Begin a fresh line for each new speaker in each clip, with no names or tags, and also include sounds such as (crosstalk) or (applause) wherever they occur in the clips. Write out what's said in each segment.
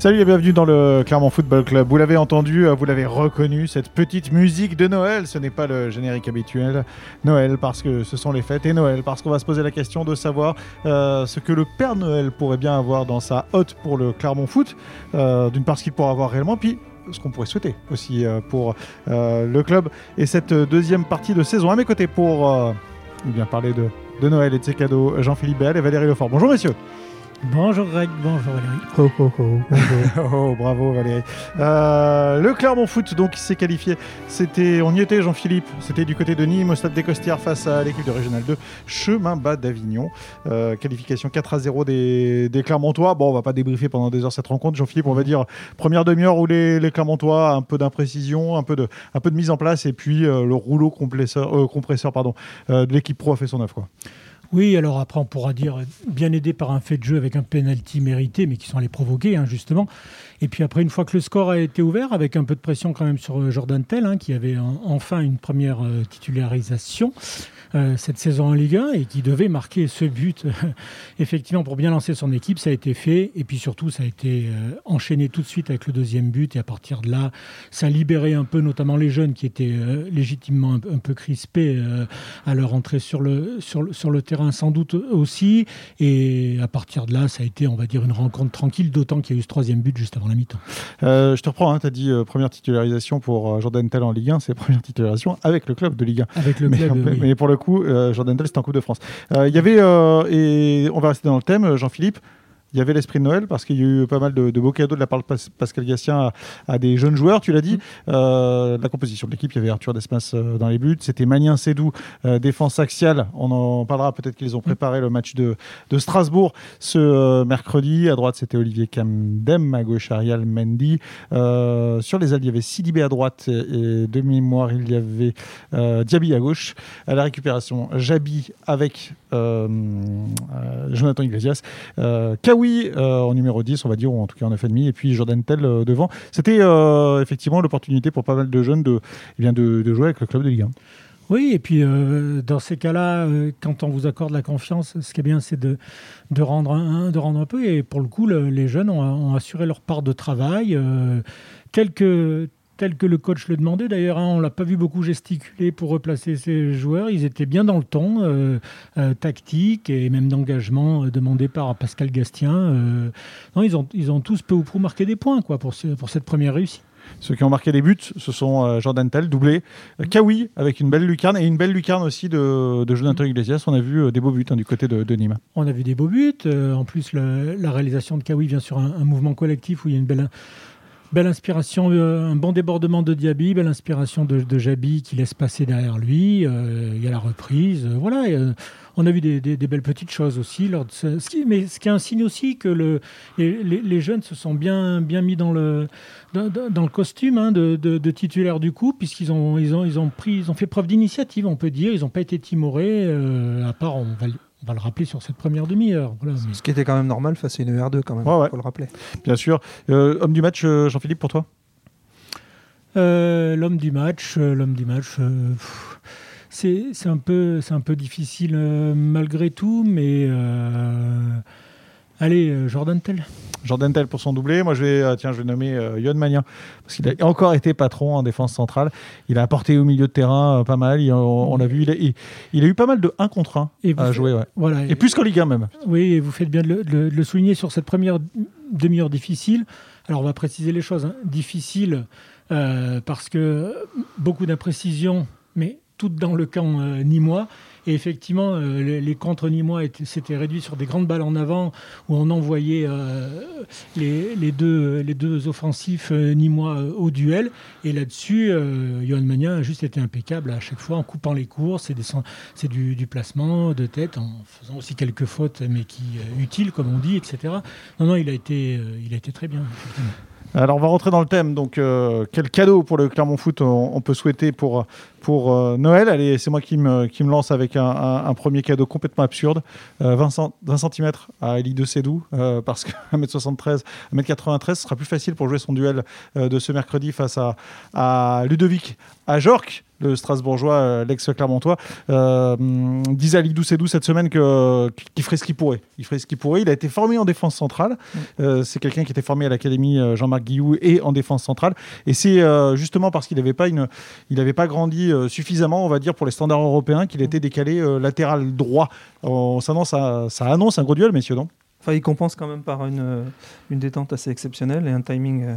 Salut et bienvenue dans le Clermont Football Club. Vous l'avez entendu, euh, vous l'avez reconnu, cette petite musique de Noël. Ce n'est pas le générique habituel. Noël parce que ce sont les fêtes et Noël parce qu'on va se poser la question de savoir euh, ce que le Père Noël pourrait bien avoir dans sa hotte pour le Clermont Foot. Euh, D'une part, ce qu'il pourrait avoir réellement, puis ce qu'on pourrait souhaiter aussi pour le club et cette deuxième partie de saison. À mes côtés pour euh, bien parler de, de Noël et de ses cadeaux, Jean-Philippe Bell et Valérie Lefort. Bonjour messieurs.
Bonjour Greg, bonjour Valérie.
Oh, oh, oh, bonjour. oh, bravo Valérie. Euh, le Clermont Foot donc qui s'est qualifié, c'était, on y était Jean-Philippe, c'était du côté de Nîmes au stade des Costières face à l'équipe de Régional 2, chemin bas d'Avignon. Euh, qualification 4 à 0 des, des Clermontois. Bon, on va pas débriefer pendant des heures cette rencontre. Jean-Philippe, on va dire première demi-heure où les, les Clermontois, un peu d'imprécision, un peu de, un peu de mise en place et puis euh, le rouleau compresseur, compresseur pardon, de l'équipe pro a fait son œuvre.
Oui, alors après on pourra dire bien aidé par un fait de jeu avec un penalty mérité, mais qui sont allés provoquer hein, justement. Et puis après, une fois que le score a été ouvert, avec un peu de pression quand même sur euh, Jordan Tell, hein, qui avait en, enfin une première euh, titularisation euh, cette saison en Ligue 1 et qui devait marquer ce but (laughs) effectivement pour bien lancer son équipe, ça a été fait. Et puis surtout, ça a été enchaîné tout de suite avec le deuxième but. Et à partir de là, ça a libéré un peu, notamment les jeunes qui étaient légitimement un, peu crispés à leur entrée sur le terrain, sans doute aussi. Et à partir de là, ça a été, on va dire, une rencontre tranquille, d'autant qu'il y a eu ce troisième but juste avant la mi-temps.
Euh, je te reprends, hein, tu as dit euh, première titularisation pour euh, Jordan Tell en Ligue 1, c'est première titularisation avec le club de Ligue 1.
Avec le
Mais,
club, oui.
mais pour le coup, Jordan Tell, c'était en Coupe de France. Il y avait, et on va rester dans le thème, Jean-Philippe, il y avait l'esprit de Noël parce qu'il y a eu pas mal de, de beaux cadeaux de la part de Pas- Pascal Gassien à, à des jeunes joueurs, tu l'as dit. Euh, la composition de l'équipe, il y avait Arthur Desmas euh, dans les buts, c'était Magnien Sédou, euh, défense axiale. On en parlera peut-être qu'ils ont préparé le match de, de Strasbourg ce euh, mercredi. À droite, c'était Olivier Camdem, à gauche, Ariel Mendy. Sur les ailes, il y avait Sidibé à droite et, et de mémoire, il y avait Diaby à gauche. À la récupération, Jabi avec Jonathan Iglesias. Euh, Kawi euh, en numéro 10, on va dire, ou en tout cas en 9,5, et puis Jordan Tell euh, devant. C'était euh, effectivement l'opportunité pour pas mal de jeunes de, eh jouer avec le club de Ligue 1.
Oui, et puis dans ces cas-là, quand on vous accorde la confiance, ce qui est bien, c'est de, rendre un, de rendre un peu. Et pour le coup, le- les jeunes ont, ont assuré leur part de travail, euh, tel, que, le coach le demandait. D'ailleurs, hein, on l'a pas vu beaucoup gesticuler pour replacer ces joueurs. Ils étaient bien dans le ton euh, euh, tactique et même d'engagement euh, demandé par Pascal Gastien. Euh, non, ils ont, ils ont tous peu ou prou marqué des points quoi, pour, ce- pour cette première réussite.
Ceux qui ont marqué des buts, ce sont Jordan Tell, doublé, euh, Kawi avec une belle lucarne et une belle lucarne aussi de, de Jonathan Iglesias. On a vu des beaux buts hein, du côté de, de Nîmes.
On a vu des beaux buts. En plus, le- la réalisation de Kawi vient sur un, un mouvement collectif où il y a une belle, belle inspiration, euh, un bon débordement de Diaby, belle inspiration de, de Jabi qui laisse passer derrière lui. Euh, il y a la reprise. Euh, voilà. on a vu des, belles petites choses aussi. Mais ce qui est un signe aussi que le, les, jeunes se sont bien, bien mis dans le, costume hein, de, titulaire du coup, puisqu'ils ont, ont, ils ont, fait preuve d'initiative, on peut dire. Ils n'ont pas été timorés, à part, on va, on va le rappeler sur cette première demi-heure. Voilà,
Ce qui était quand même normal face à une R2 quand même,
Ouais, ouais.
faut le rappeler.
Bien sûr. Euh, homme du match, euh, Jean-Philippe, pour toi?
Euh, l'homme du match, euh, l'homme du match, euh, c'est c'est un peu, c'est un peu difficile euh, malgré tout, mais euh, allez, euh, Jordan Tell.
Jordan Tell pour son doublé. Moi, je vais, euh, tiens, je vais nommer euh, Yon Magnin parce qu'il a encore été patron en défense centrale. Il a apporté au milieu de terrain euh, pas mal. Il- on, on a vu, il a, il, il a eu pas mal de 1 contre 1
Et
à jouer. ouais.
Voilà.
Et plus qu'en Ligue 1 même.
Oui, et vous faites bien de le, de souligner sur cette première demi-heure difficile. Alors, on va préciser les choses. hein. Difficile euh, parce que beaucoup d'imprécisions, mais toutes dans le camp euh, nîmois. Et effectivement, euh, les, les contre nîmois étaient- s'étaient réduits sur des grandes balles en avant où on envoyait euh, les, deux, les deux offensifs euh, nîmois euh, au duel. Et là-dessus, Johan Magnin a juste été impeccable à chaque fois en coupant les courses. C'est du, placement de tête en faisant aussi quelques fautes, mais qui utiles, comme on dit, etc. Non, non, il a été, il a été très bien.
Alors, on va rentrer dans le thème. Donc, euh, quel cadeau pour le Clermont Foot on, peut souhaiter pour, euh, Noël? Allez, c'est moi qui me, lance avec un, premier cadeau complètement absurde. Euh, 20, cent- 20 cm à Elie de Sédou, euh, parce que (laughs) 1m73, 1m93, ce sera plus facile pour jouer son duel euh, de ce mercredi face à, Ludovic à Jorque. Le Strasbourgeois, l'ex-Clermontois, disait à Ligue 12 et 12 cette semaine que, qu'il ferait ce qu'il pourrait. Il ferait ce qu'il pourrait. Il a été formé en défense centrale. Mm. c'est quelqu'un qui était formé à l'Académie Jean-Marc Guillou et en défense centrale. Et c'est justement parce qu'il n'avait pas, une, il avait pas grandi suffisamment, on va dire, pour les standards européens qu'il était décalé latéral droit. ça, annonce, ça annonce un gros duel, messieurs, non?
Enfin, il compense quand même par une, euh, une détente assez exceptionnelle et un timing, euh,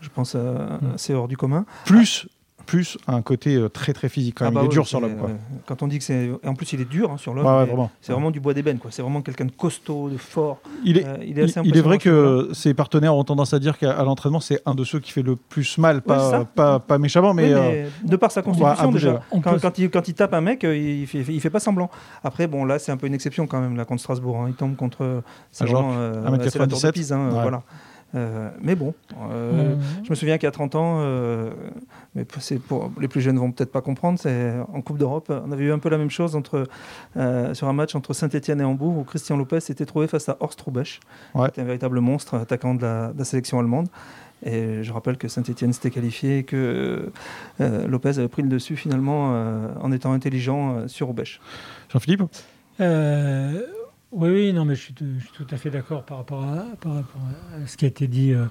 je pense, euh, mm. assez hors du commun.
Plus plus un côté très très physique quand ah même. il bah est dur sur l'homme.
quand on dit que c'est, en plus il est dur hein, sur l'homme. c'est vraiment du bois d'ébène quoi. C'est vraiment quelqu'un de costaud, de fort.
Il est, il, est, il est vrai que ses partenaires ont tendance à dire qu'à l'entraînement c'est un de ceux qui fait le plus mal, pas, pas, pas, méchamment, mais,
de par sa constitution déjà. Quand, quand, il, quand, il, tape un mec, il fait, il fait pas semblant. Après bon là c'est un peu une exception quand même là contre Strasbourg. Hein. Il tombe contre.
C'est genre, euh,
la Pise, hein, voilà. Euh, mais bon, euh, je me souviens qu'il y a 30 ans, euh, mais c'est pour les plus jeunes vont peut-être pas comprendre, c'est en Coupe d'Europe, on avait eu un peu la même chose entre sur un match entre Saint-Etienne et Hambourg où Christian Lopez s'était trouvé face à Horst Rubesch, ouais. un véritable monstre attaquant de la, sélection allemande. Et je rappelle que Saint-Etienne s'était qualifié et que Lopez avait pris le dessus finalement en étant intelligent sur Rubesch.
Jean-Philippe?
Oui, oui, non, mais je suis, tout à fait d'accord par, rapport à, ce qui a été dit, euh,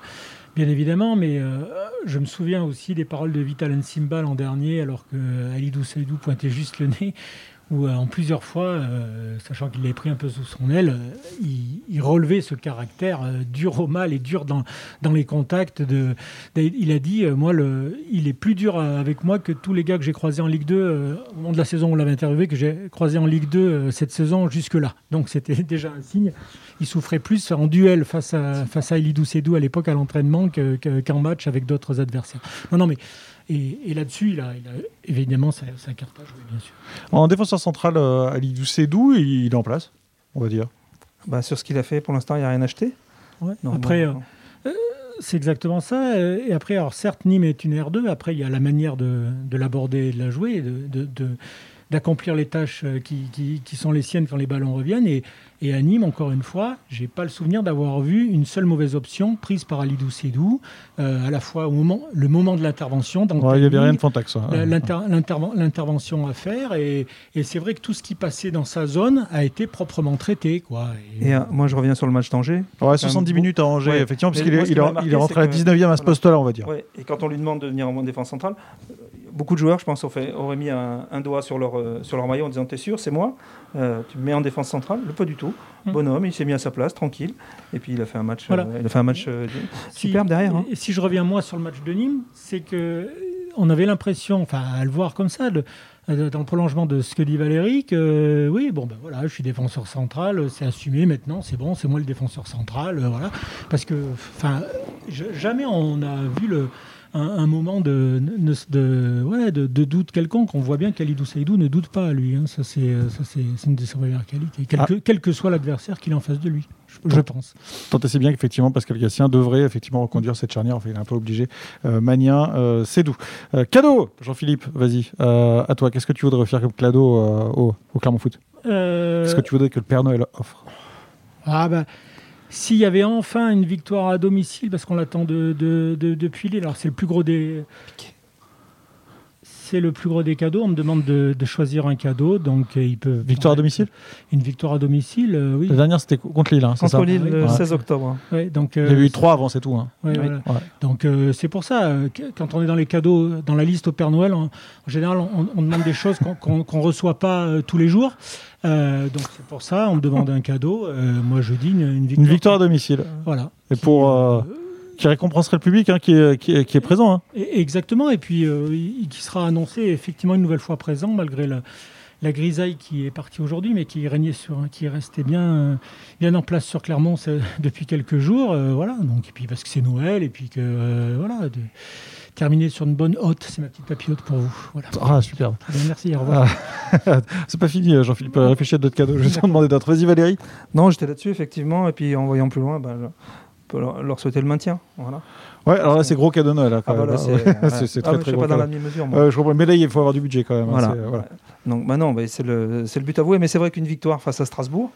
bien évidemment. Mais euh, je me souviens aussi des paroles de Vital Nsimba l'an dernier, alors que Alidou Saïdou pointait juste le nez où euh, en plusieurs fois, euh, sachant qu'il l'avait pris un peu sous son aile, euh, il, relevait ce caractère dur au mal et dur dans, dans les contacts. De, il a dit, moi, il est plus dur avec moi que tous les gars que j'ai croisés en Ligue 2 au moment de la saison où on l'avait interviewé, que j'ai croisé en Ligue 2 cette saison jusque-là. Donc c'était (laughs) déjà un signe. Il souffrait plus en duel face à, face à Elidou Sédou à l'époque à l'entraînement qu'en match avec d'autres adversaires. Non, non, mais et, là-dessus, il a, évidemment sa, carte à jouer, bien sûr.
En défenseur central, euh, Ali Doucedou, il est en place, on va dire.
Bah, sur ce qu'il a fait, pour l'instant, il n'y a rien acheté.
après, euh, euh, c'est exactement ça. Et après, alors certes, Nîmes est une R2. Après, il y a la manière de, l'aborder et de la jouer, d'accomplir de, les tâches qui, qui, sont les siennes quand les ballons reviennent. Et, et à Nîmes, encore une fois, j'ai pas le souvenir d'avoir vu une seule mauvaise option prise par Alidou Sédou, euh, à la fois au moment, le moment de l'intervention.
il n'y avait rien de fantaxe.
L'intervention à faire. Et, c'est vrai que tout ce qui passait dans sa zone a été proprement traité. Quoi.
Et, euh, moi, je reviens sur le match d'Angers.
Ouais, 70 minutes à Angers, effectivement, parce qu'il est, il est, rentré à la 19e à ce poste-là, on va dire.
et quand on lui demande de venir en défense centrale, beaucoup de joueurs, je pense, auraient mis un, doigt sur leur, euh, sur leur maillot en disant T'es sûr, c'est moi Tu me mets en défense centrale Le Pas du tout. Mmh. Bonhomme, il s'est mis à sa place, tranquille. Et puis il a fait un match, euh, il a fait un match euh, superbe derrière. Hein.
Et si je reviens moi sur le match de Nîmes, c'est que on avait l'impression, enfin à le voir comme ça, de, dans le prolongement de ce que dit Valérie, que oui, bon ben voilà, je suis défenseur central, c'est assumé maintenant, c'est bon, c'est moi le défenseur central, voilà. Parce que, enfin, jamais on a vu le un, moment de, de, ouais, de, doute quelconque. On voit bien qu'Alidou Saïdou ne doute pas, lui. Hein. Ça, c'est une de ses meilleures qualités, quel, ah. que, quel que soit l'adversaire qu'il a en face de lui je, pense.
Tant c'est bien qu'effectivement Pascal Gassien devrait effectivement reconduire cette charnière. Enfin, il est un peu obligé. Euh, euh, c'est doux. Euh, cadeau, Jean-Philippe, vas-y. Euh, à toi, qu'est-ce que tu voudrais faire comme cadeau au, au Clermont Foot? Qu'est-ce que tu voudrais que le Père Noël offre?
Ah ben. S'il y avait enfin une victoire à domicile, parce qu'on l'attend de, de, depuis alors c'est le plus gros des c'est le plus gros des cadeaux. On me demande de, choisir un cadeau, donc euh, il peut.
Victoire à domicile
Une victoire à domicile, euh, oui.
La dernière, c'était contre Lille, hein,
Contre ça Lille, le 16 octobre.
donc,
il y a eu trois avant, c'est tout. Hein.
Donc c'est pour ça, quand on est dans les cadeaux, dans la liste au Père Noël, en, général, on, demande des choses qu'on ne reçoit pas tous les jours. donc c'est pour ça, on me demande un cadeau. moi, je dis une, victoire.
Une victoire à domicile.
Voilà.
Et pour qui récompenserait le public hein, qui, est, qui, est, présent. Hein.
Exactement, et puis euh, qui sera annoncé effectivement une nouvelle fois présent, malgré la, la grisaille qui est partie aujourd'hui, mais qui régnait sur, qui est resté bien, bien en place sur Clermont (laughs) depuis quelques jours. Euh, voilà, donc, et puis parce que c'est Noël, et puis que euh, voilà. De, terminer sur une bonne hôte, c'est ma petite papillote pour vous. Voilà.
Ah, super.
merci, au revoir.
Ah, (laughs) c'est pas fini, Jean-Philippe. Réfléchis à d'autres cadeaux. Je vais te demander d'autres. Vas-y, Valérie.
Non, j'étais là-dessus, effectivement. Et puis, en voyant plus loin, ben, leur, souhaiter le maintien. Voilà.
Ouais, alors là, c'est gros cadeau Noël. Là, ah, bah c'est très, (laughs) ah, très
pas
dans
la mesure
je comprends. Mais là, il faut avoir du budget quand même. Hein,
voilà. Donc, bah non, c'est le, le, but avoué. Mais c'est vrai qu'une victoire face à Strasbourg,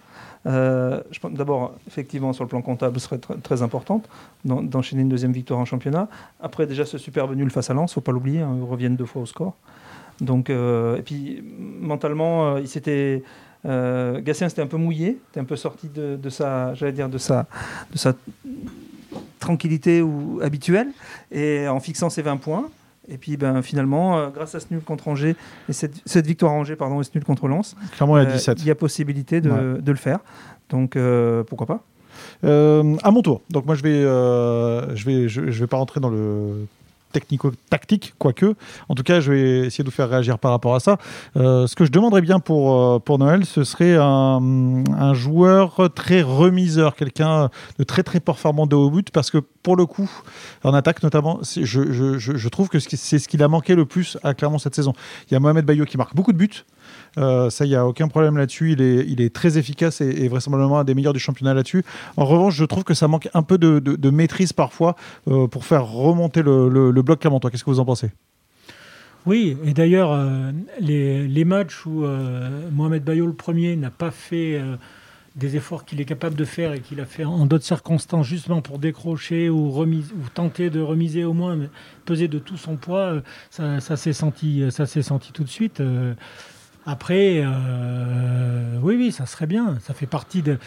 euh, d'abord, effectivement, sur le plan comptable, serait très, importante d'enchaîner une deuxième victoire en championnat. Après, déjà, ce superbe nul face à Lens, faut pas l'oublier, hein, ils reviennent deux fois au score. Donc, et puis mentalement, il s'était. Gatien s'était un peu mouillé, était un peu sorti de, de sa, j'allais dire, de sa, de sa tranquillité ou, habituelle, et en fixant ses 20 points. Et puis ben, finalement, euh, grâce à ce nul contre Angers, et cette, victoire à Angers, pardon, et ce nul contre Lens,
il, y a 17.
Euh, il y a possibilité de, de le faire. Donc euh, pourquoi pas?
À mon tour. Donc moi je vais, je vais, je, je, vais pas rentrer dans le technico-tactique, quoique. En tout cas, je vais essayer de vous faire réagir par rapport à ça. Euh, ce que je demanderais bien pour, euh, pour Noël, ce serait un, joueur très remiseur, quelqu'un de très très performant de haut but, parce que pour le coup, en attaque notamment, je, je, je, trouve que c'est ce qu'il a manqué le plus à Clermont cette saison. Il y a Mohamed Bayo qui marque beaucoup de buts. Euh, ça, il n'y a aucun problème là-dessus. Il est, il est très efficace et, vraisemblablement un des meilleurs du championnat là-dessus. En revanche, je trouve que ça manque un peu de, maîtrise parfois euh, pour faire remonter le, le, bloc Clermontois. Qu'est-ce que vous en pensez?
Oui, et d'ailleurs, euh, les, matchs où Mohamed Bayo, le premier, n'a pas fait des efforts qu'il est capable de faire et qu'il a fait en d'autres circonstances, justement pour décrocher ou, ou tenter de remiser au moins, peser de tout son poids, ça s'est senti, ça s'est senti tout de suite. Après, euh, oui, oui, ça serait bien. Ça fait partie de,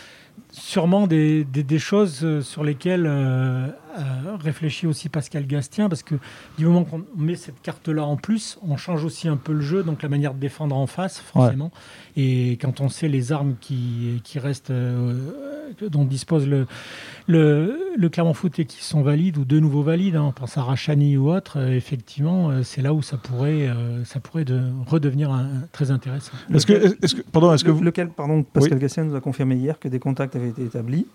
sûrement des, choses sur lesquelles euh, euh, réfléchit aussi Pascal Gastien, parce que du moment qu'on met cette carte-là en plus, on change aussi un peu le jeu, donc la manière de défendre en face, forcément. Et quand on sait les armes qui, qui restent, dont dispose le, le, le Clermont Foot et qui sont valides ou de nouveau valides, hein, on pense à Rachani ou autre, euh, effectivement, euh, c'est là où ça pourrait, euh, ça pourrait de, redevenir très intéressant.
Est-ce que, est que, pardon, est-ce que
vous... lequel, pardon, Pascal oui. nous a confirmé hier que des contacts avaient été établis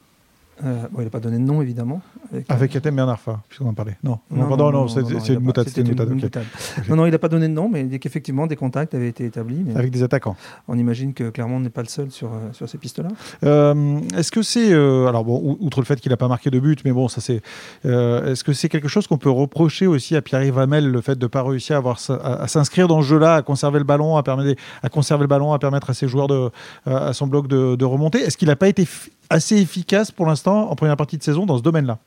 euh, il n'a pas donné de nom, évidemment.
Avec, avec Yatem Bernarfa, puisqu'on en parlait. Non, non, non, non, c'est une boutade.
Non, non, il n'a pas donné de nom, mais il dit qu'effectivement, des contacts avaient été établis.
avec des attaquants.
On imagine que Clermont n'est pas le seul sur, euh, sur ces pistes-là.
Euh, est-ce que c'est. alors, bon, outre le fait qu'il n'a pas marqué de but, mais bon, ça c'est. Est-ce que c'est quelque chose qu'on peut reprocher aussi à Pierre-Yves Hamel, le fait de ne pas réussir à, avoir, à, s'inscrire dans ce jeu-là, à conserver le ballon, à, permettre, à conserver le ballon, à permettre à ses joueurs, de, à son bloc de, de remonter? Est-ce qu'il n'a pas été assez efficace pour l'instant en première partie de saison dans ce domaine-là.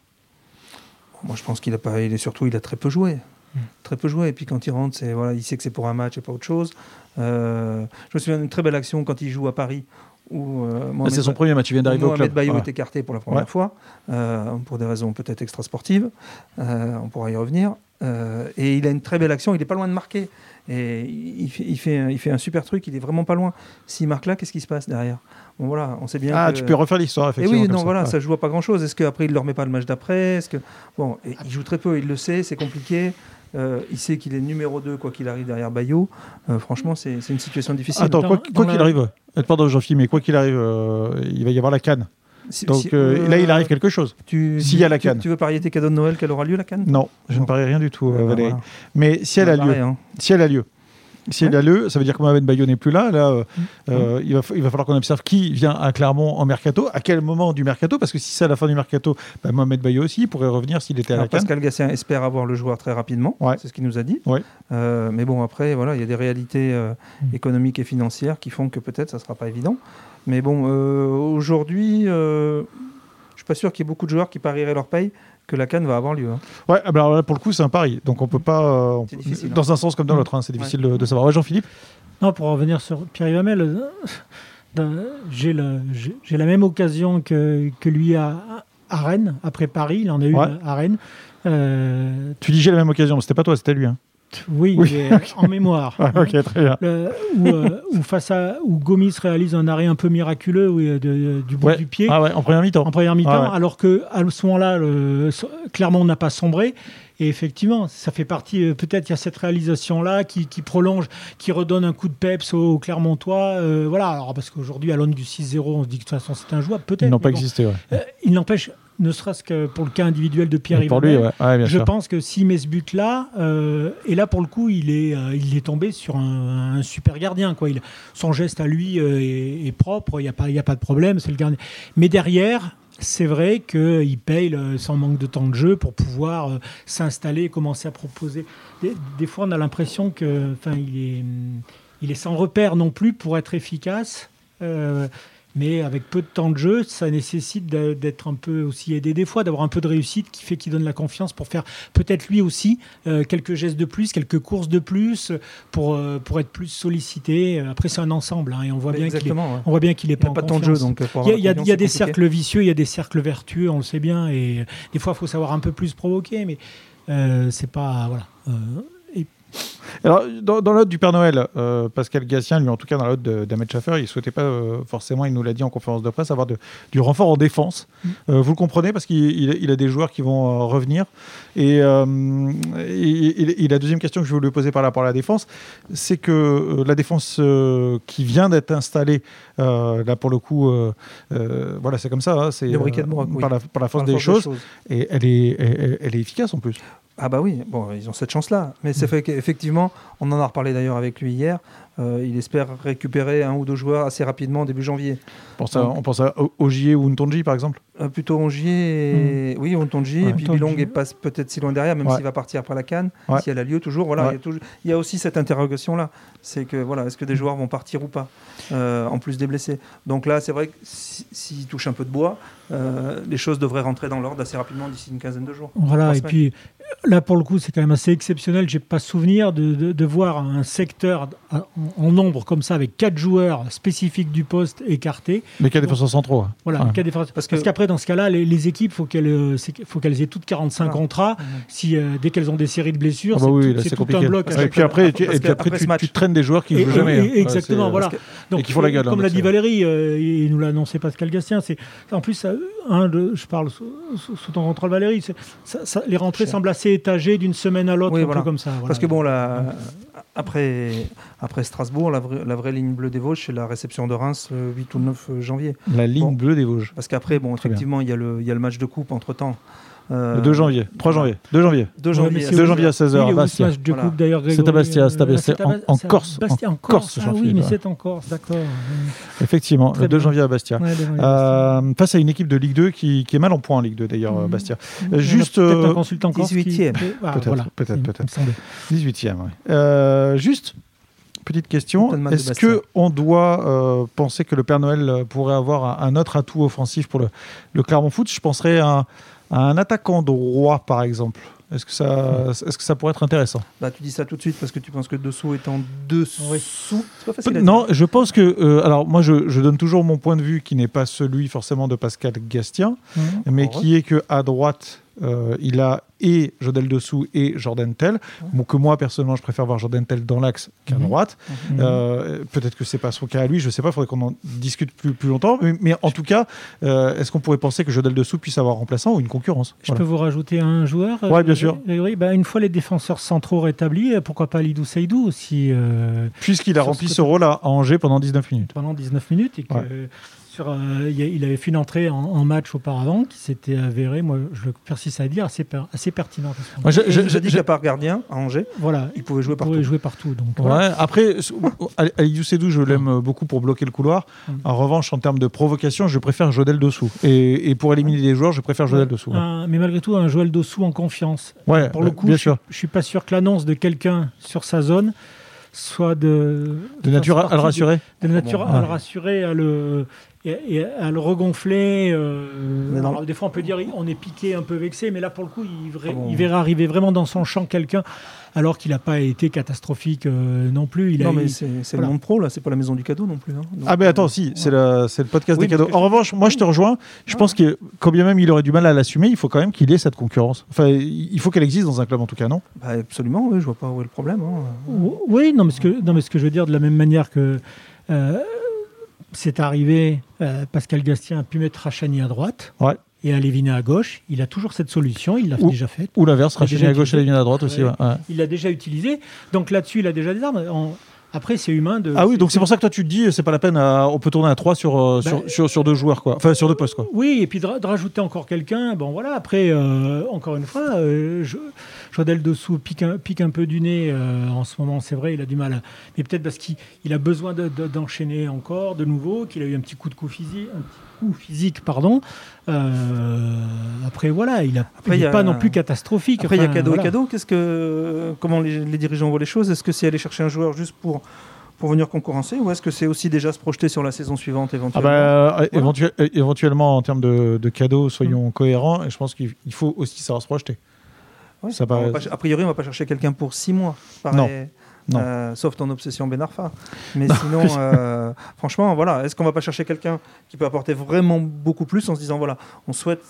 Moi, je pense qu'il a pas, il est surtout, il a très peu joué, hmm. très peu joué. Et puis quand il rentre, c'est voilà, il sait que c'est pour un match et pas autre chose. Euh, je me souviens d'une très belle action quand il joue à Paris. Où,
euh, ah, c'est son premier match, il vient d'arriver au club.
Bayo est écarté pour la première fois, euh, pour des raisons peut-être extra-sportives. on pourra y revenir. Et il a une très belle action, il n'est pas loin de marquer. Et il fait, il, fait, il fait un super truc, il est vraiment pas loin. S'il marque là, qu'est-ce qui se passe derrière? Bon voilà, on sait bien.
Ah, tu peux refaire l'histoire, effectivement.
Et oui, non, voilà, ça joue à pas grand-chose. Est-ce qu'après il ne le remet pas le match d'après? Est-ce que bon, il joue très peu, il le sait, c'est compliqué. Euh, il sait qu'il est numéro 2 quoi qu'il arrive derrière Bayo. Euh, franchement, c'est une situation difficile.
Attends, quoi qu'il arrive, pardon Jean-Philippe, mais quoi qu'il arrive, euh, il va y avoir la canne. Donc là, il arrive quelque chose. S'il y a la canne.
Tu, veux parier tes cadeaux de Noël qu'elle aura lieu la canne?
Non, je ne parie rien du tout, Valérie. Mais si elle a lieu, hein. si elle a lieu, si elle a lieu, ça veut dire que Mohamed Bayo n'est plus là. Là, euh, mmh. euh, il, va, il va falloir qu'on observe qui vient à Clermont en mercato, à quel moment du mercato, parce que si c'est à la fin du mercato, bah, Mohamed Bayo aussi il pourrait revenir s'il était à la
Pascal Gassien espère avoir le joueur très rapidement, c'est ce qu'il nous a dit. Euh, mais bon, après, voilà, il y a des réalités mmh. économiques et financières qui font que peut-être ça ne sera pas évident. Mais bon, aujourd'hui, je ne suis pas sûr qu'il y ait beaucoup de joueurs qui parieraient leur paye que la canne va avoir lieu. Hein.
Ouais, ah bah alors là, pour le coup, c'est un pari. Donc on peut pas. Euh, hein. dans un sens comme dans l'autre, hein, c'est difficile de, savoir. Ouais, Jean-Philippe?
Non, pour revenir sur Pierre Yvamel, euh, j'ai la même occasion que, que lui à, à, Rennes, après Paris. Il en a eu à Rennes.
Euh, tu dis j'ai la même occasion, mais c'était pas toi, c'était lui. Hein.
Oui, en mémoire. (laughs)
ok, très bien.
où, face à, où Gomis réalise un arrêt un peu miraculeux du bout du pied.
Ah ouais, en première mi-temps.
En première mi-temps, alors que à ce moment-là, clairement, on n'a pas sombré. Et effectivement, ça fait partie, euh, peut-être il y a cette réalisation-là qui, prolonge, qui redonne un coup de peps au, Clermontois. Euh, voilà, alors parce qu'aujourd'hui, à l'aune du 6-0, on se dit que de toute façon c'est un joueur, peut-être.
Ils n'ont pas existé, ouais.
Euh, il n'empêche, ne serait-ce que pour le cas individuel de Pierre Pour lui, je pense que s'il met ce but-là, euh, et là pour le coup, il est, euh, il est tombé sur un, super gardien. Quoi. Il, son geste à lui euh, est, propre, il n'y a, pas, a pas de problème, c'est le gardien. Mais derrière, c'est vrai qu'il paye sans manque de temps de jeu pour pouvoir s'installer commencer à proposer. Des, fois, on a l'impression que, il est, il est sans repère non plus pour être efficace. Mais avec peu de temps de jeu, ça nécessite d'être un peu aussi aidé des fois, d'avoir un peu de réussite qui fait qu'il donne la confiance pour faire peut-être lui aussi euh, quelques gestes de plus, quelques courses de plus pour, euh, pour être plus sollicité. Après, c'est un ensemble hein, et on voit, bien qu'il est, on voit bien qu'il est pas,
pas
de
temps de jeu. Donc
il y a, il y a des cercles vicieux, il y a des cercles vertueux, on le sait bien, et des fois, il faut savoir un peu plus provoquer, mais euh, c'est pas. Voilà.
Alors, dans, dans du Père Noël, euh, Pascal Gassien, lui en tout cas dans l'autre d'Ahmed Schaffer, il souhaitait pas euh, forcément, il nous l'a dit en conférence de presse, avoir de, du renfort en défense. Mm. Euh, vous le comprenez parce qu'il il a des joueurs qui vont revenir. Et, la deuxième question que je voulais lui poser par rapport à la défense, c'est que la défense qui vient d'être installée, là pour le coup, voilà, c'est comme ça, hein, c'est par, la, par, la, force, des, choses, et elle est, elle est efficace en plus.
Ah bah oui, bon, ils ont cette chance-là. Mais c'est mm. fait qu'effectivement, on en a reparlé d'ailleurs avec lui hier, euh, il espère récupérer un ou deux joueurs assez rapidement début janvier.
on pense à Ogier ou Ntonji par exemple
euh, Plutôt Ogier, et... Mm. oui, Ntonji, et puis Bilong passe peut-être si loin derrière, même s'il va partir après la Cannes, si elle a lieu toujours. Voilà, il, y a aussi cette interrogation-là. C'est que, voilà, est-ce que des joueurs vont partir ou pas, euh, en plus des blessés? Donc là, c'est vrai que s'il touche un peu de bois, les choses devraient rentrer dans l'ordre assez rapidement d'ici une quinzaine de jours.
Voilà, et puis là, pour le coup, c'est quand même assez exceptionnel. J'ai pas souvenir de, de, voir un secteur en, nombre comme ça, avec quatre joueurs spécifiques du poste écartés.
Mais quatre défenseurs centraux. Hein.
Voilà, parce, qu'après, dans ce cas-là, les, équipes, faut qu'elles, euh, faut qu'elles aient toutes 45 contrats. Si euh, dès qu'elles ont des séries de blessures,
ah bah c'est, tout, un bloc. Et puis après, tu, et puis après, tu, traînes des joueurs qui ne jouent jamais.
Hein. exactement, voilà. Donc, et qui font la gueule. Comme hein, l'a dit Valérie, euh, il nous l'a annoncé Pascal Gastien. C'est en plus, je parle sous, ton contrôle, Valérie. les rentrées semblent assez étagées d'une semaine à l'autre, un peu comme ça.
Parce que bon, là, après, après Strasbourg, la, vraie, ligne bleue des Vosges, c'est la réception de Reims le 8 ou 9 janvier.
La ligne bleue des Vosges.
Parce qu'après, bon, effectivement, il y, a le, il y a le match de coupe entre temps.
Euh, le 2 janvier, 3 janvier, 2 janvier.
2 janvier,
2 janvier à 16h
à Bastia. C'est
à Bastia, c'est en, en, Corse.
en, Corse, ah oui, mais c'est en Corse, d'accord.
Effectivement, le 2 janvier à Bastia. Euh, face à une équipe de Ligue 2 qui, qui est mal en point en Ligue 2 d'ailleurs, mmh. Bastia.
Juste. Peut-être un consultant
Corse. 18e.
Peut-être, peut-être, peut-être. 18e, oui. Juste petite question. Est-ce que on doit euh, penser que le Père Noël pourrait avoir un, autre atout offensif pour le, le Clermont Foot? Je penserais à, un attaquant droit, par exemple. Est-ce que, ça, est-ce que ça pourrait être intéressant?
Bah, Tu dis ça tout de suite parce que tu penses que Dessous est en dessous.
Pas facile non, je pense que. Euh, alors, moi, je, donne toujours mon point de vue qui n'est pas celui forcément de Pascal Gastien, mmh. mais qui est que à droite, euh, il a et Jodel Dessous et Jordan Tell. Bon, que moi, personnellement, je préfère voir Jordan Tell dans l'axe qu'à mhm. droite. Mhm. Euh, peut-être que c'est pas son cas à lui, je sais pas, il faudrait qu'on en discute plus, plus longtemps. Mais, en tout cas, euh, est-ce qu'on pourrait penser que Jodel Dessous puisse avoir remplaçant ou une concurrence?
Je peux vous rajouter un joueur
Oui, bien sûr.
Oui, bah, une fois les défenseurs centraux rétablis, pourquoi pas Lidou Seydou aussi
Puisqu'il a rempli ce rôle à Angers pendant 19 minutes.
Pendant 19 minutes et que. Euh, il avait fait une entrée en, match auparavant qui s'était avérée, moi je persiste à dire, assez, assez pertinente.
Moi, je, je, dis qu'à part gardien à Angers, voilà, il pouvait jouer partout.
Pouvait jouer partout donc,
ouais, Après, Aliou Sedou, je l'aime beaucoup pour bloquer le couloir. Mm. En revanche, en termes de provocation, je préfère Jodel dessous. Et, et pour éliminer des joueurs, je préfère Jodel dessous.
mais malgré tout, un Joël dessous en confiance.
Ouais,
pour le coup, je, ne suis pas sûr que l'annonce de quelqu'un sur sa zone soit de,
de nature à le rassurer
de, nature à le rassurer à le et, à le regonfler. Euh, des fois, on peut dire on est piqué, un peu vexé, mais là, pour le coup, il, ah il verrait arriver vraiment dans son champ quelqu'un, alors qu'il n'a pas été catastrophique euh, non plus. Il
non, mais c'est le monde pro, là, c'est pas la maison du cadeau non plus. Hein.
ah, mais attends, si, c'est le, le, podcast des cadeaux. En revanche, moi, je te rejoins. Je pense que, quand bien même il aurait du mal à l'assumer, il faut quand même qu'il ait cette concurrence. Enfin, il faut qu'elle existe dans un club, en tout cas, non?
Bah, Absolument, oui, je vois pas où est le problème. Hein.
Oui, non mais, ce que, non, mais ce que je veux dire, de la même manière que. Euh, c'est arrivé, euh, Pascal Gastien a pu mettre Rachani à droite. Et Alévina à gauche, il a toujours cette solution, il l'a déjà faite.
Ou l'inverse, Rachani à gauche, Alévina à droite aussi.
Il l'a déjà utilisé. Donc là-dessus, il a déjà des armes. Après, c'est humain de.
Ah oui, donc c'est pour ça que toi tu te dis, c'est pas la peine, on peut tourner à 3 sur, euh, bah, sur, sur, deux joueurs, quoi. Enfin, sur deux postes, quoi.
Oui, et puis de, rajouter encore quelqu'un, bon voilà, après, euh, encore une fois, je, Jodel Dessous pique un, pique un peu du nez en ce moment, c'est vrai, il a du mal. Mais peut-être parce qu'il a besoin d'enchaîner encore de nouveau, qu'il a eu un petit coup de coup physique, un petit coup physique, pardon. après, voilà, il n'est pas non plus catastrophique.
Après, il y a cadeau et cadeau. Qu'est-ce que, comment les, les, dirigeants voient les choses? Est-ce que c'est aller chercher un joueur juste pour pour venir concurrencer ou est-ce que c'est aussi déjà se projeter sur la saison suivante éventuellement?
ah bah, voilà. Éventuellement, en termes de, cadeaux, soyons mm. cohérents. Et je pense qu'il faut aussi savoir se projeter.
Ça a priori, on ne va pas chercher quelqu'un pour six mois.
Non.
Euh, sauf ton obsession Ben Arfa. (laughs) Mais sinon, euh, franchement, voilà, est-ce qu'on va pas chercher quelqu'un qui peut apporter vraiment beaucoup plus en se disant voilà, on souhaite,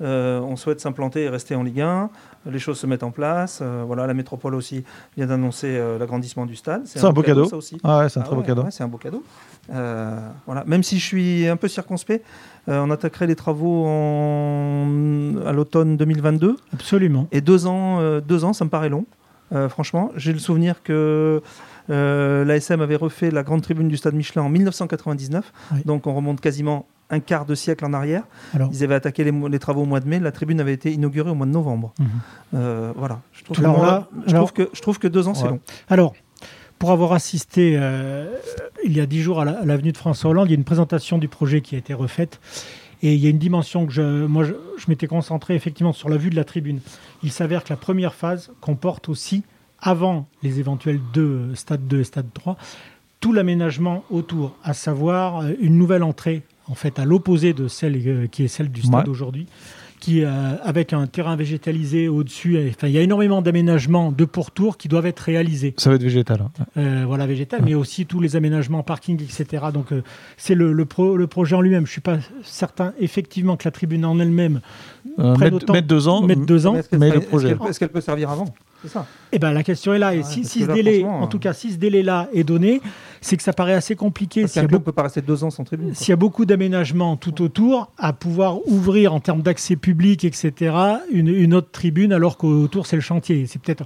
euh, on souhaite s'implanter et rester en Ligue 1, les choses se mettent en place. voilà, la métropole aussi vient d'annoncer l'agrandissement du stade.
C'est un, beau cadeau. Ça aussi. Ah c'est un très beau cadeau.
c'est un beau cadeau. voilà, même si je suis un peu circonspect, on attaquerait les travaux en... à l'automne 2022.
Absolument.
Et deux ans, deux ans, ça me paraît long. Euh, franchement, j'ai le souvenir que euh, l'ASM avait refait la grande tribune du stade Michelin en 1999. Donc on remonte quasiment un quart de siècle en arrière. Ils avaient attaqué les, travaux au mois de mai. La tribune avait été inaugurée au mois de novembre. Mhm. Euh, voilà. Je trouve, que, je, trouve que, deux ans, c'est long.
Alors, pour avoir assisté il y a dix jours à l'avenue de François Hollande, il y a une présentation du projet qui a été refaite. Et il y a une dimension que je, moi, je, m'étais concentré effectivement sur la vue de la tribune. Il s'avère que la première phase comporte aussi, avant les éventuels deux, stade 2 et stade 3, tout l'aménagement autour, à savoir euh, une nouvelle entrée, en fait, à l'opposé de celle euh, qui est celle du stade aujourd'hui qui, euh, avec un terrain végétalisé au-dessus. Enfin, il y a énormément d'aménagements de pourtour qui doivent être réalisés.
Ça va être végétal. Hein.
Euh, voilà, végétal, mais aussi tous les aménagements parking, etc. Donc, euh, c'est le, le, projet en lui-même. Je ne suis pas certain, effectivement, que la tribune en elle-même
mettre, deux ans.
Mettre deux ans.
Mais, le projet.
Est-ce qu'elle peut servir avant?
Ça. Eh ben, la question est là. Et si, ce délai, en tout cas, si ce délai-là est donné, c'est que ça paraît assez compliqué.
A peut pas rester deux ans sans tribune.
S'il y a beaucoup d'aménagements tout autour, à pouvoir ouvrir en termes d'accès public, etc., une, une autre tribune, alors qu'autour c'est le chantier. C'est peut-être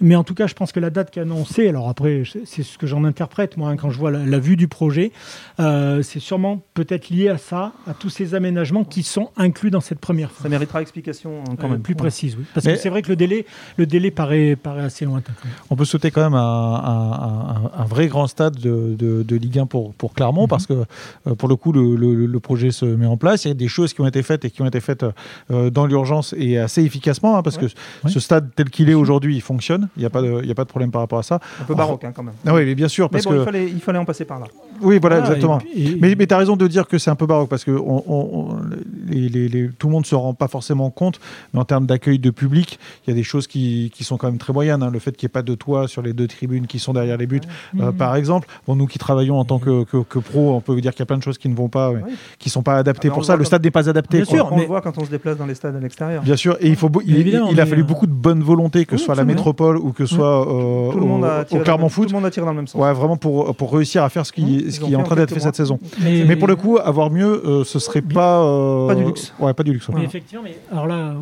mais en tout cas, je pense que la date qui est annoncée, alors après, c'est ce que j'en interprète, moi, hein, quand je vois la, vue du projet, euh, c'est sûrement peut-être lié à ça, à tous ces aménagements qui sont inclus dans cette première phase.
Ça méritera explication hein, quand euh, même.
Plus précise, oui. Parce que c'est vrai que le délai, le délai paraît, paraît assez lointain.
On peut souhaiter quand même un, vrai grand stade de, de, Ligue 1 pour, pour Clermont, mhm. parce que euh, pour le coup, le, le, projet se met en place. Il y a des choses qui ont été faites et qui ont été faites dans l'urgence et assez efficacement, hein, parce que ce stade tel qu'il est aujourd'hui, il fonctionne. Il n'y a, pas de, a pas de problème par rapport à ça.
Un peu baroque hein, quand même.
Ah oui, mais bien sûr. Parce
mais bon,
que...
il, fallait, il fallait en passer par là.
Oui, voilà, exactement. Mais, mais tu as raison de dire que c'est un peu baroque parce que on, les, tout le monde ne se rend pas forcément compte, mais en termes d'accueil de public, il y a des choses qui, qui, sont quand même très moyennes. Hein. Le fait qu'il n'y ait pas de toit sur les deux tribunes qui sont derrière les buts, euh, par exemple. Bon, nous qui travaillons en tant que, que, pro, on peut dire qu'il y a plein de choses qui ne vont pas, qui ne sont pas adaptées ah, pour ça. Le stade n'est pas adapté.
Bien sûr, on le voit quand on se déplace dans les stades à l'extérieur.
Bien sûr, et il, faut, il, a fallu beaucoup de bonne volonté, que ce soit la métropole ou que ce soit euh, tout le monde au, Clermont Foot.
Tout le monde a tiré dans le même sens.
Ouais, vraiment pour, pour réussir à faire ce qui, ce qui est en train d'être fait cette saison. Mais, pour le coup, avoir mieux, euh, ce serait pas.
pas du luxe.
Ouais, pas du luxe.
Mais effectivement, mais alors là,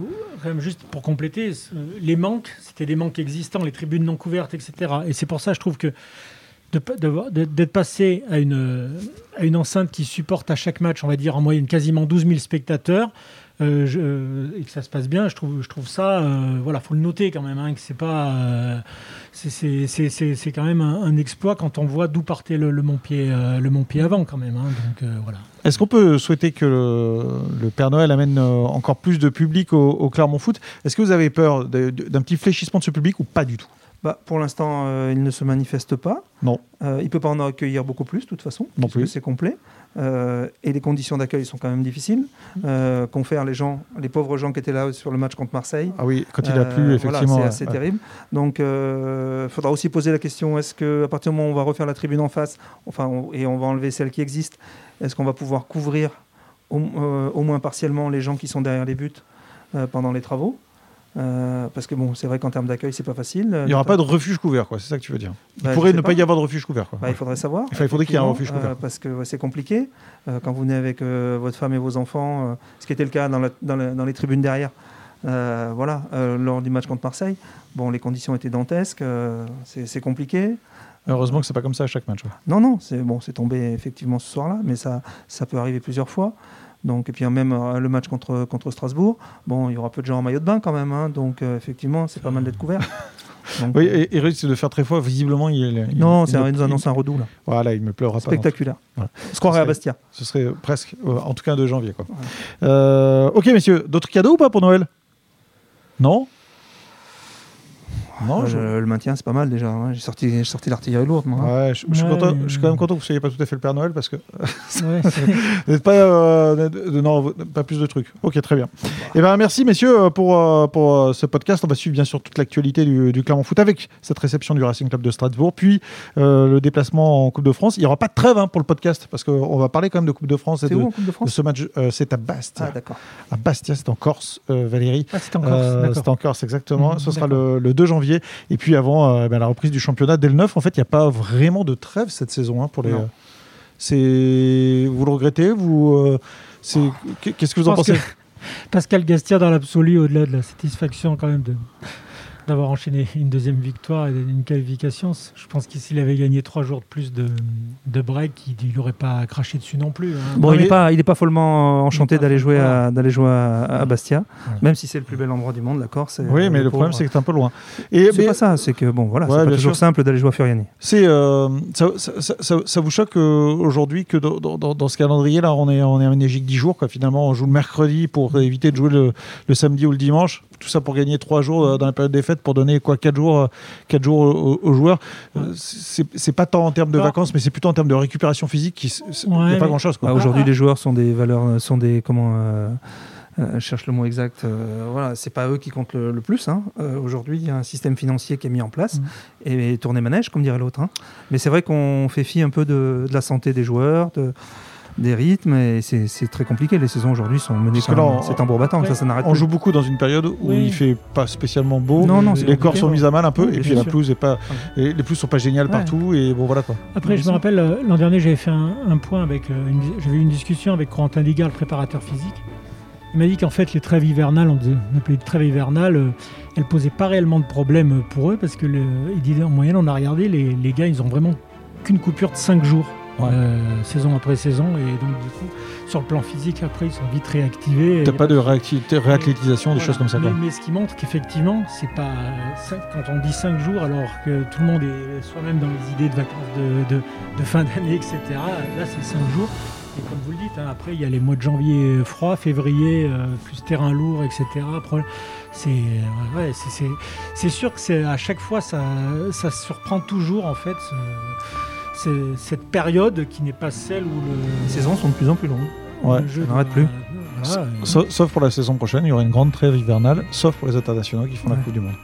juste pour compléter, les manques, c'était des manques existants, les tribunes non couvertes, etc. Et c'est pour ça, je trouve que d'être passé à une, à une enceinte qui supporte à chaque match, on va dire en moyenne quasiment 12 000 spectateurs, euh, euh, et que ça se passe bien, je trouve, je trouve ça, euh, voilà, faut le noter quand même, hein, que c'est pas, euh, c'est quand même un, exploit quand on voit d'où partait le, le Montpied, le avant quand même. Hein, donc voilà.
Est-ce qu'on peut souhaiter que le, Père Noël amène encore plus de public au, au Clermont Foot? Est-ce que vous avez peur d'un petit fléchissement de ce public ou pas du tout?
Bah, pour l'instant, il ne se manifeste pas.
Non.
il ne peut pas en accueillir beaucoup plus, de toute façon.
Non plus.
C'est complet. Euh, et les conditions d'accueil sont quand même difficiles. Euh, confère les gens, les pauvres gens qui étaient là sur le match contre Marseille.
Ah oui, quand il a plu, euh, effectivement.
c'est assez terrible. Donc, il euh, faudra aussi poser la question est-ce qu'à partir du moment où on va refaire la tribune en face, enfin, et on va enlever celle qui existe, est-ce qu'on va pouvoir couvrir au, au, moins partiellement les gens qui sont derrière les buts pendant les travaux? Euh, parce que bon, c'est vrai qu'en termes d'accueil, c'est pas facile.
Il n'y aura pas de refuge couvert, quoi. C'est ça que tu veux dire. Il bah, pourrait ne pas, y avoir de refuge couvert.
Bah, il faudrait savoir.
il faudrait qu'il y ait un refuge couvert. Euh,
parce que c'est compliqué. Euh, quand vous venez avec votre femme et vos enfants, ce qui était le cas dans, dans, les tribunes derrière, voilà, lors du match contre Marseille, bon, les conditions étaient dantesques. c'est compliqué.
Heureusement que c'est pas comme ça à chaque match.
Non, non, c'est bon, c'est tombé effectivement ce soir-là, mais ça, ça peut arriver plusieurs fois. Donc, et puis même euh, le match contre, contre Strasbourg, bon, il y aura peu de gens en maillot de bain quand même. Hein, donc euh, effectivement, c'est pas mal d'être couvert. (laughs)
oui, euh, et, et c'est de faire très froid. Visiblement, il,
non, ça nous annonce un redout là.
Voilà, il me pleurera
pas. Spectaculaire. Voilà. Se croirait à Bastia.
Ce serait presque, en tout cas, de janvier. Quoi. ok, messieurs, d'autres cadeaux ou pas pour Noël? Non?
Non, le, maintien, c'est pas mal déjà. J'ai sorti, sorti l'artillerie lourde. Moi,
hein. ouais, je, suis content, je, suis quand même content que vous soyez pas tout à fait le Père Noël parce que (laughs) ouais, n'êtes (laughs) pas, euh, non, pas plus de trucs. Ok, très bien. Et eh ben merci messieurs euh, pour euh, pour ce podcast. On va suivre bien sûr toute l'actualité du, du Clermont Foot avec cette réception du Racing Club de Strasbourg, puis le déplacement en Coupe de France. Il n'y aura pas de trêve hein, pour le podcast parce qu'on va parler quand même de Coupe de France et de,
où, Coupe de, France
ce match. c'est à Bastia.
Ah, d'accord.
À Bastia, c'est en Corse, Valérie.
Ah, c'est en Corse.
c'est en Corse, exactement. Mmh, ce sera le, le 2 janvier. Et puis avant euh, ben, la reprise du championnat dès le 9, en fait, il n'y a pas vraiment de trêve cette saison hein, pour les. c'est vous le regrettez vous euh, c'est qu'est-ce que vous en pensez?
Pascal Gastia dans l'absolu au-delà de la satisfaction quand même de d'avoir enchaîné une deuxième victoire et une qualification. Je pense que s'il avait gagné trois jours de plus de, de break, il n'aurait pas craché dessus non plus. Hein.
Bon, il n'est pas, il pas follement enchanté d'aller jouer, à, d'aller jouer à, Bastia, même si c'est le plus bel endroit du monde, d'accord
Oui, mais le problème, c'est que c'est un peu loin.
Et, c'est pas ça, c'est que bon, voilà, c'est pas toujours simple d'aller jouer à Furiani.
C'est, euh, ça, ça, ça, vous choque euh, aujourd'hui que dans, dans, dans, ce calendrier-là, on est, on est aménagé que 10 jours, quoi. finalement, on joue le mercredi pour éviter de jouer le, le samedi ou le dimanche, tout ça pour gagner 3 jours euh, dans la période des fêtes pour donner quoi 4 jours, 4 euh, jours aux, joueurs. Euh, c'est pas tant en termes de vacances, mais c'est plutôt en termes de récupération physique. Il n'y a pas grand chose.
Bah, aujourd'hui, les joueurs sont des valeurs, sont des comment. je cherche le mot exact. voilà, c'est pas eux qui comptent le, plus. Hein. Aujourd'hui, il y a un système financier qui est mis en place mm. et, tourner manège, comme dirait l'autre. Hein. Mais c'est vrai qu'on fait fi un peu de, de, la santé des joueurs, de, des rythmes et c'est très compliqué. Les saisons aujourd'hui sont menées comme c'est un battant, ça, ça n'arrête
On joue beaucoup dans une période où il fait pas spécialement beau. Non, non, les corps sont mis à mal un peu et puis la pelouse est pas, les pelouses sont pas géniales partout et bon voilà quoi.
Après, je me rappelle euh, l'an dernier, j'avais fait un, point avec, euh, j'avais eu une discussion avec Corentin Ligard, le préparateur physique. Il m'a dit qu'en fait, les trêves hivernales, on, appelait les trêves hivernales, euh, elles posaient pas réellement de problème pour eux parce que il disait en moyenne, on a regardé, les, les gars, ils ont vraiment qu'une coupure de 5 jours. Euh, saison après saison. Et donc, du coup, sur le plan physique, après, ils sont vite réactivés.
T'as pas de réathlétisation, des choses comme ça.
Mais, ce qui montre qu'effectivement, c'est pas. Quand on dit 5 jours, alors que tout le monde est soi-même dans les idées de vacances de, de, fin d'année, etc., là, c'est 5 jours. Et comme vous le dites, hein, après, il y a les mois de janvier froid, février, euh, plus terrain lourd, etc. C'est ouais, c'est sûr que c'est à chaque fois, ça, ça surprend toujours, en fait. Ce, cette période qui n'est pas celle où
les saisons sont de plus en plus longues.
Ouais, on n'arrête plus. sauf, pour la saison prochaine, il y aura une grande trêve hivernale, sauf pour les internationaux qui font la Coupe du Monde. (laughs)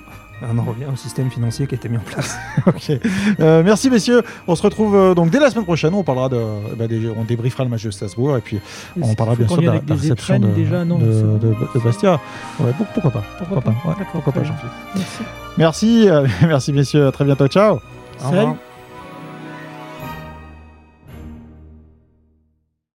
On en revient au système financier qui a été mis en place. (laughs)
ok. Euh, merci messieurs. On se retrouve euh, donc dès la semaine prochaine. On parlera de, bah, on débriefera le match de Strasbourg et puis on parlera bien sûr de la, réception de, déjà, non, de, Bastia. pourquoi pas Pourquoi, pas, pourquoi pas Jean-Philippe. Merci. Merci, euh, (laughs) merci messieurs. À très bientôt. Ciao.
Salut.